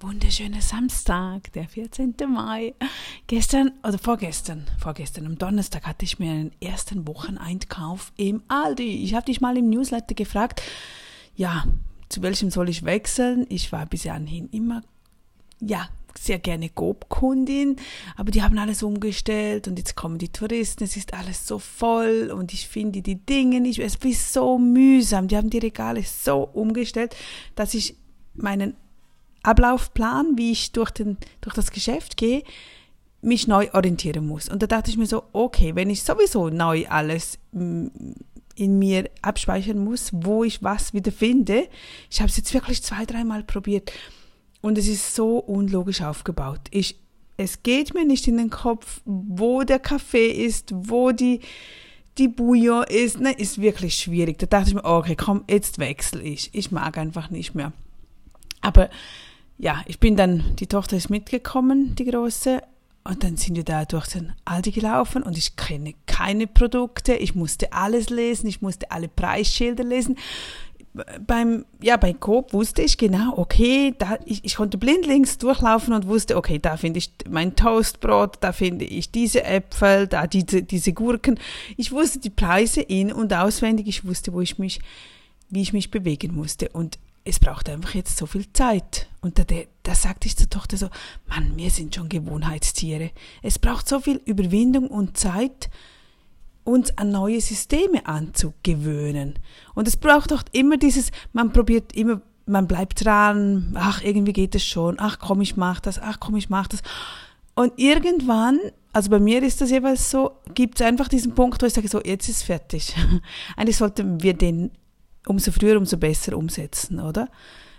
wunderschöner Samstag, der 14. Mai. Gestern oder vorgestern, vorgestern am Donnerstag hatte ich mir einen ersten Wocheneinkauf im Aldi. Ich habe dich mal im Newsletter gefragt, ja, zu welchem soll ich wechseln? Ich war bis anhin immer, ja, sehr gerne Coop-Kundin, aber die haben alles umgestellt und jetzt kommen die Touristen, es ist alles so voll und ich finde die Dinge nicht, es ist so mühsam, die haben die Regale so umgestellt, dass ich meinen Ablaufplan, wie ich durch, den, durch das Geschäft gehe, mich neu orientieren muss. Und da dachte ich mir so, okay, wenn ich sowieso neu alles mm, in mir abspeichern muss, wo ich was wieder finde, ich habe es jetzt wirklich zwei, dreimal probiert und es ist so unlogisch aufgebaut. Ich, es geht mir nicht in den Kopf, wo der Kaffee ist, wo die, die Bouillon ist. Ne, ist wirklich schwierig. Da dachte ich mir, okay, komm, jetzt wechsle ich. Ich mag einfach nicht mehr. Aber ja, ich bin dann, die Tochter ist mitgekommen, die große, und dann sind wir da durch den Aldi gelaufen und ich kenne keine Produkte. Ich musste alles lesen, ich musste alle Preisschilder lesen. Beim, ja, bei Coop wusste ich genau, okay, da, ich, ich konnte blindlings durchlaufen und wusste, okay, da finde ich mein Toastbrot, da finde ich diese Äpfel, da diese, diese Gurken. Ich wusste die Preise in- und auswendig, ich wusste, wo ich mich, wie ich mich bewegen musste. Und es braucht einfach jetzt so viel Zeit. Und da, da sagte ich zur Tochter so, Mann, wir sind schon Gewohnheitstiere. Es braucht so viel Überwindung und Zeit, uns an neue Systeme anzugewöhnen. Und es braucht auch immer dieses, man probiert immer, man bleibt dran, ach, irgendwie geht es schon, ach komm, ich mach das, ach komm, ich mach das. Und irgendwann, also bei mir ist das jeweils so, gibt es einfach diesen Punkt, wo ich sage, so, jetzt ist fertig. Eigentlich sollten wir den umso früher, umso besser umsetzen, oder?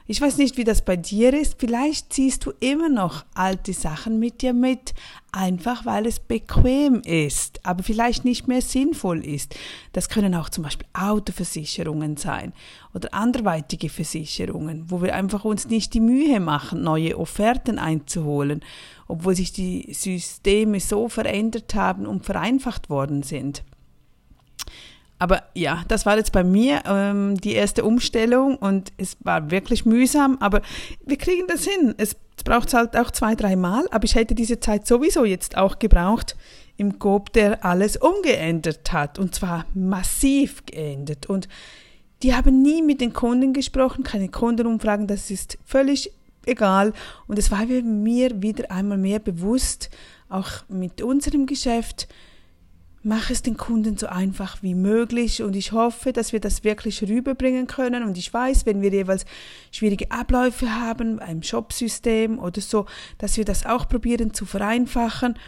Ich weiß nicht, wie das bei dir ist. Vielleicht ziehst du immer noch alte Sachen mit dir mit, einfach weil es bequem ist, aber vielleicht nicht mehr sinnvoll ist. Das können auch zum Beispiel Autoversicherungen sein oder anderweitige Versicherungen, wo wir einfach uns nicht die Mühe machen, neue Offerten einzuholen, obwohl sich die Systeme so verändert haben und vereinfacht worden sind. Aber ja, das war jetzt bei mir ähm, die erste Umstellung und es war wirklich mühsam, aber wir kriegen das hin. Es braucht halt auch zwei, drei Mal, aber ich hätte diese Zeit sowieso jetzt auch gebraucht im GOB, der alles umgeändert hat und zwar massiv geändert. Und die haben nie mit den Kunden gesprochen, keine Kundenumfragen, das ist völlig egal. Und es war mir wieder einmal mehr bewusst, auch mit unserem Geschäft, mach es den Kunden so einfach wie möglich und ich hoffe, dass wir das wirklich rüberbringen können und ich weiß, wenn wir jeweils schwierige Abläufe haben, ein Shopsystem oder so, dass wir das auch probieren zu vereinfachen.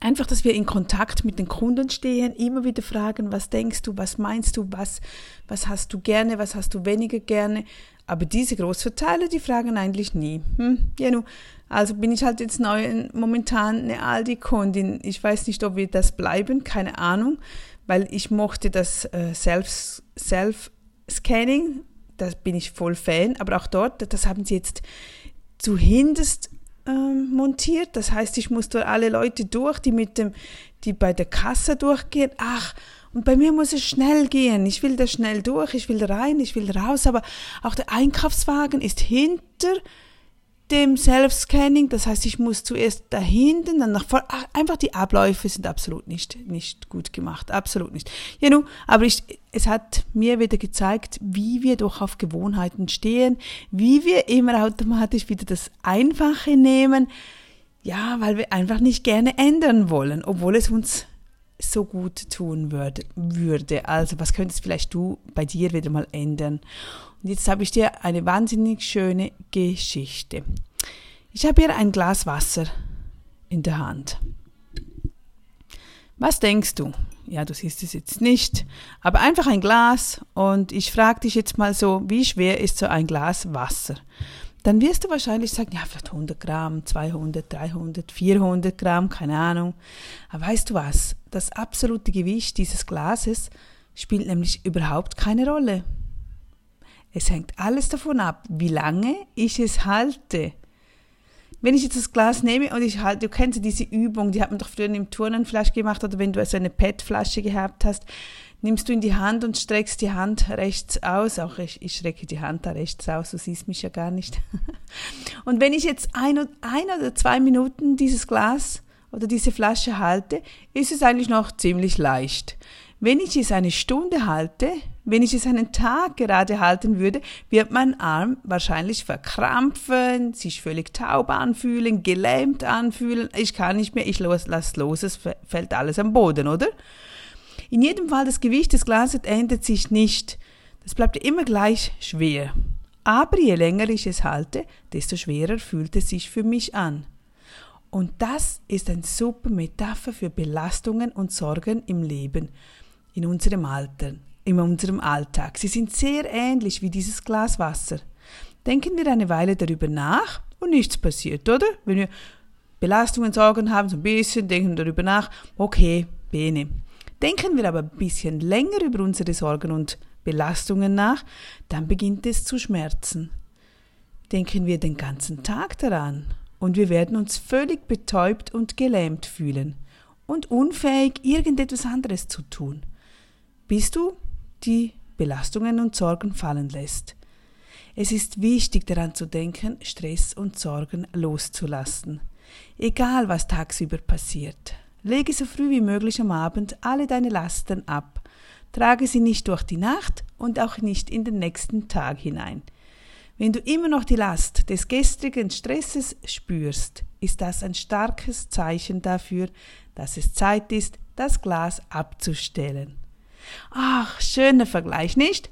Einfach, dass wir in Kontakt mit den Kunden stehen, immer wieder fragen, was denkst du, was meinst du, was, was hast du gerne, was hast du weniger gerne. Aber diese Großverteiler, die fragen eigentlich nie. Hm, ja, nu, also bin ich halt jetzt neu, momentan eine Aldi-Kundin. Ich weiß nicht, ob wir das bleiben, keine Ahnung, weil ich mochte das äh, Self-Scanning, da bin ich voll Fan, aber auch dort, das haben sie jetzt zu hinterst ähm, montiert. Das heißt, ich muss durch alle Leute durch, die mit dem, die bei der Kasse durchgehen. Ach, und bei mir muss es schnell gehen. Ich will da schnell durch, ich will rein, ich will raus, aber auch der Einkaufswagen ist hinter dem Self-Scanning, das heißt, ich muss zuerst da hinten, dann nach vorne. Einfach die Abläufe sind absolut nicht, nicht gut gemacht. Absolut nicht. Ja, nun, aber ich, es hat mir wieder gezeigt, wie wir doch auf Gewohnheiten stehen, wie wir immer automatisch wieder das Einfache nehmen. Ja, weil wir einfach nicht gerne ändern wollen, obwohl es uns so gut tun würde. würde. Also, was könntest vielleicht du bei dir wieder mal ändern? Und jetzt habe ich dir eine wahnsinnig schöne Geschichte. Ich habe hier ein Glas Wasser in der Hand. Was denkst du? Ja, du siehst es jetzt nicht, aber einfach ein Glas und ich frage dich jetzt mal so, wie schwer ist so ein Glas Wasser? Dann wirst du wahrscheinlich sagen, ja, vielleicht 100 Gramm, 200, 300, 400 Gramm, keine Ahnung. Aber weißt du was? Das absolute Gewicht dieses Glases spielt nämlich überhaupt keine Rolle. Es hängt alles davon ab, wie lange ich es halte. Wenn ich jetzt das Glas nehme und ich halte, du kennst ja diese Übung, die hat man doch früher im Turnen vielleicht gemacht oder wenn du so eine PET-Flasche gehabt hast, nimmst du in die Hand und streckst die Hand rechts aus. Auch ich, ich strecke die Hand da rechts aus, du siehst mich ja gar nicht. und wenn ich jetzt ein, ein oder zwei Minuten dieses Glas oder diese Flasche halte, ist es eigentlich noch ziemlich leicht. Wenn ich es eine Stunde halte, wenn ich es einen Tag gerade halten würde, wird mein Arm wahrscheinlich verkrampfen, sich völlig taub anfühlen, gelähmt anfühlen. Ich kann nicht mehr, ich los, lass los, es fällt alles am Boden, oder? In jedem Fall, das Gewicht des Glases ändert sich nicht. Das bleibt immer gleich schwer. Aber je länger ich es halte, desto schwerer fühlt es sich für mich an. Und das ist eine super Metapher für Belastungen und Sorgen im Leben in unserem Alter, in unserem Alltag. Sie sind sehr ähnlich wie dieses Glas Wasser. Denken wir eine Weile darüber nach und nichts passiert, oder? Wenn wir Belastungen, Sorgen haben, so ein bisschen, denken darüber nach, okay, bene. Denken wir aber ein bisschen länger über unsere Sorgen und Belastungen nach, dann beginnt es zu schmerzen. Denken wir den ganzen Tag daran und wir werden uns völlig betäubt und gelähmt fühlen und unfähig, irgendetwas anderes zu tun bis du die Belastungen und Sorgen fallen lässt. Es ist wichtig daran zu denken, Stress und Sorgen loszulassen. Egal was tagsüber passiert. Lege so früh wie möglich am Abend alle deine Lasten ab. Trage sie nicht durch die Nacht und auch nicht in den nächsten Tag hinein. Wenn du immer noch die Last des gestrigen Stresses spürst, ist das ein starkes Zeichen dafür, dass es Zeit ist, das Glas abzustellen. Ach, schöner Vergleich, nicht?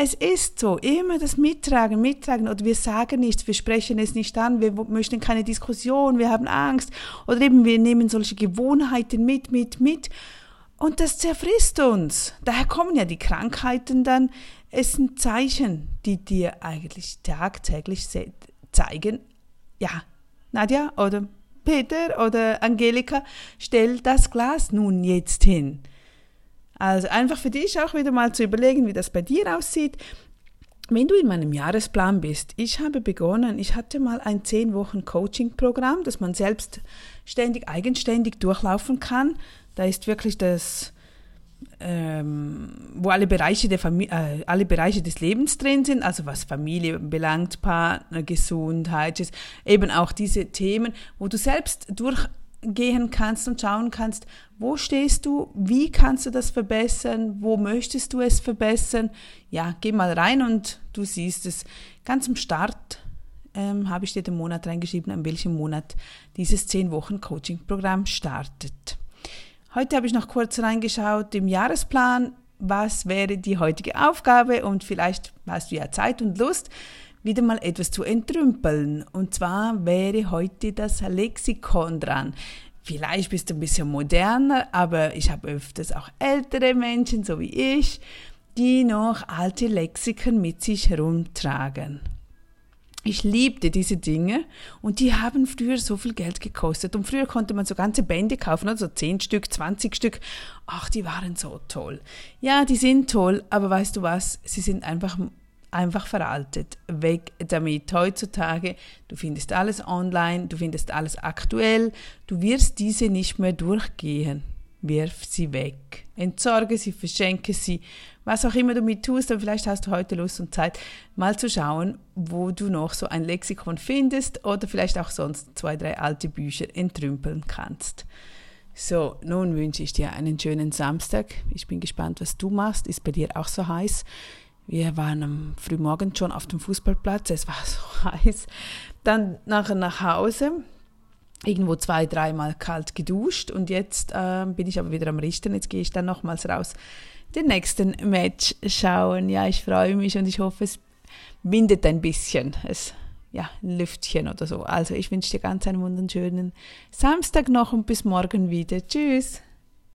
Es ist so, immer das Mittragen, Mittragen oder wir sagen nichts, wir sprechen es nicht an, wir möchten keine Diskussion, wir haben Angst oder eben wir nehmen solche Gewohnheiten mit, mit, mit und das zerfrisst uns. Daher kommen ja die Krankheiten dann. Es sind Zeichen, die dir eigentlich tagtäglich zeigen, ja, Nadja oder Peter oder Angelika, stell das Glas nun jetzt hin. Also einfach für dich auch wieder mal zu überlegen, wie das bei dir aussieht. Wenn du in meinem Jahresplan bist, ich habe begonnen, ich hatte mal ein 10 Wochen Coaching-Programm, das man selbstständig, eigenständig durchlaufen kann. Da ist wirklich das, ähm, wo alle Bereiche, der äh, alle Bereiche des Lebens drin sind, also was Familie belangt, Partner, Gesundheit, eben auch diese Themen, wo du selbst durch gehen kannst und schauen kannst, wo stehst du, wie kannst du das verbessern, wo möchtest du es verbessern. Ja, geh mal rein und du siehst es. Ganz am Start ähm, habe ich dir den Monat reingeschrieben, an welchem Monat dieses 10 Wochen Coaching-Programm startet. Heute habe ich noch kurz reingeschaut im Jahresplan, was wäre die heutige Aufgabe und vielleicht hast du ja Zeit und Lust, wieder mal etwas zu entrümpeln. Und zwar wäre heute das Lexikon dran. Vielleicht bist du ein bisschen moderner, aber ich habe öfters auch ältere Menschen, so wie ich, die noch alte Lexiken mit sich herumtragen. Ich liebte diese Dinge und die haben früher so viel Geld gekostet. Und früher konnte man so ganze Bände kaufen, also 10 Stück, 20 Stück. Ach, die waren so toll. Ja, die sind toll, aber weißt du was? Sie sind einfach einfach veraltet. Weg damit. Heutzutage, du findest alles online, du findest alles aktuell, du wirst diese nicht mehr durchgehen. Wirf sie weg. Entsorge sie, verschenke sie, was auch immer du mit tust, aber vielleicht hast du heute Lust und Zeit, mal zu schauen, wo du noch so ein Lexikon findest oder vielleicht auch sonst zwei, drei alte Bücher entrümpeln kannst. So, nun wünsche ich dir einen schönen Samstag. Ich bin gespannt, was du machst. Ist bei dir auch so heiß? Wir waren am Frühmorgen schon auf dem Fußballplatz, es war so heiß. Dann nachher nach Hause, irgendwo zwei, dreimal kalt geduscht und jetzt äh, bin ich aber wieder am Richten. Jetzt gehe ich dann nochmals raus, den nächsten Match schauen. Ja, ich freue mich und ich hoffe, es windet ein bisschen. Es ja, ein Lüftchen oder so. Also ich wünsche dir ganz einen wunderschönen Samstag noch und bis morgen wieder. Tschüss.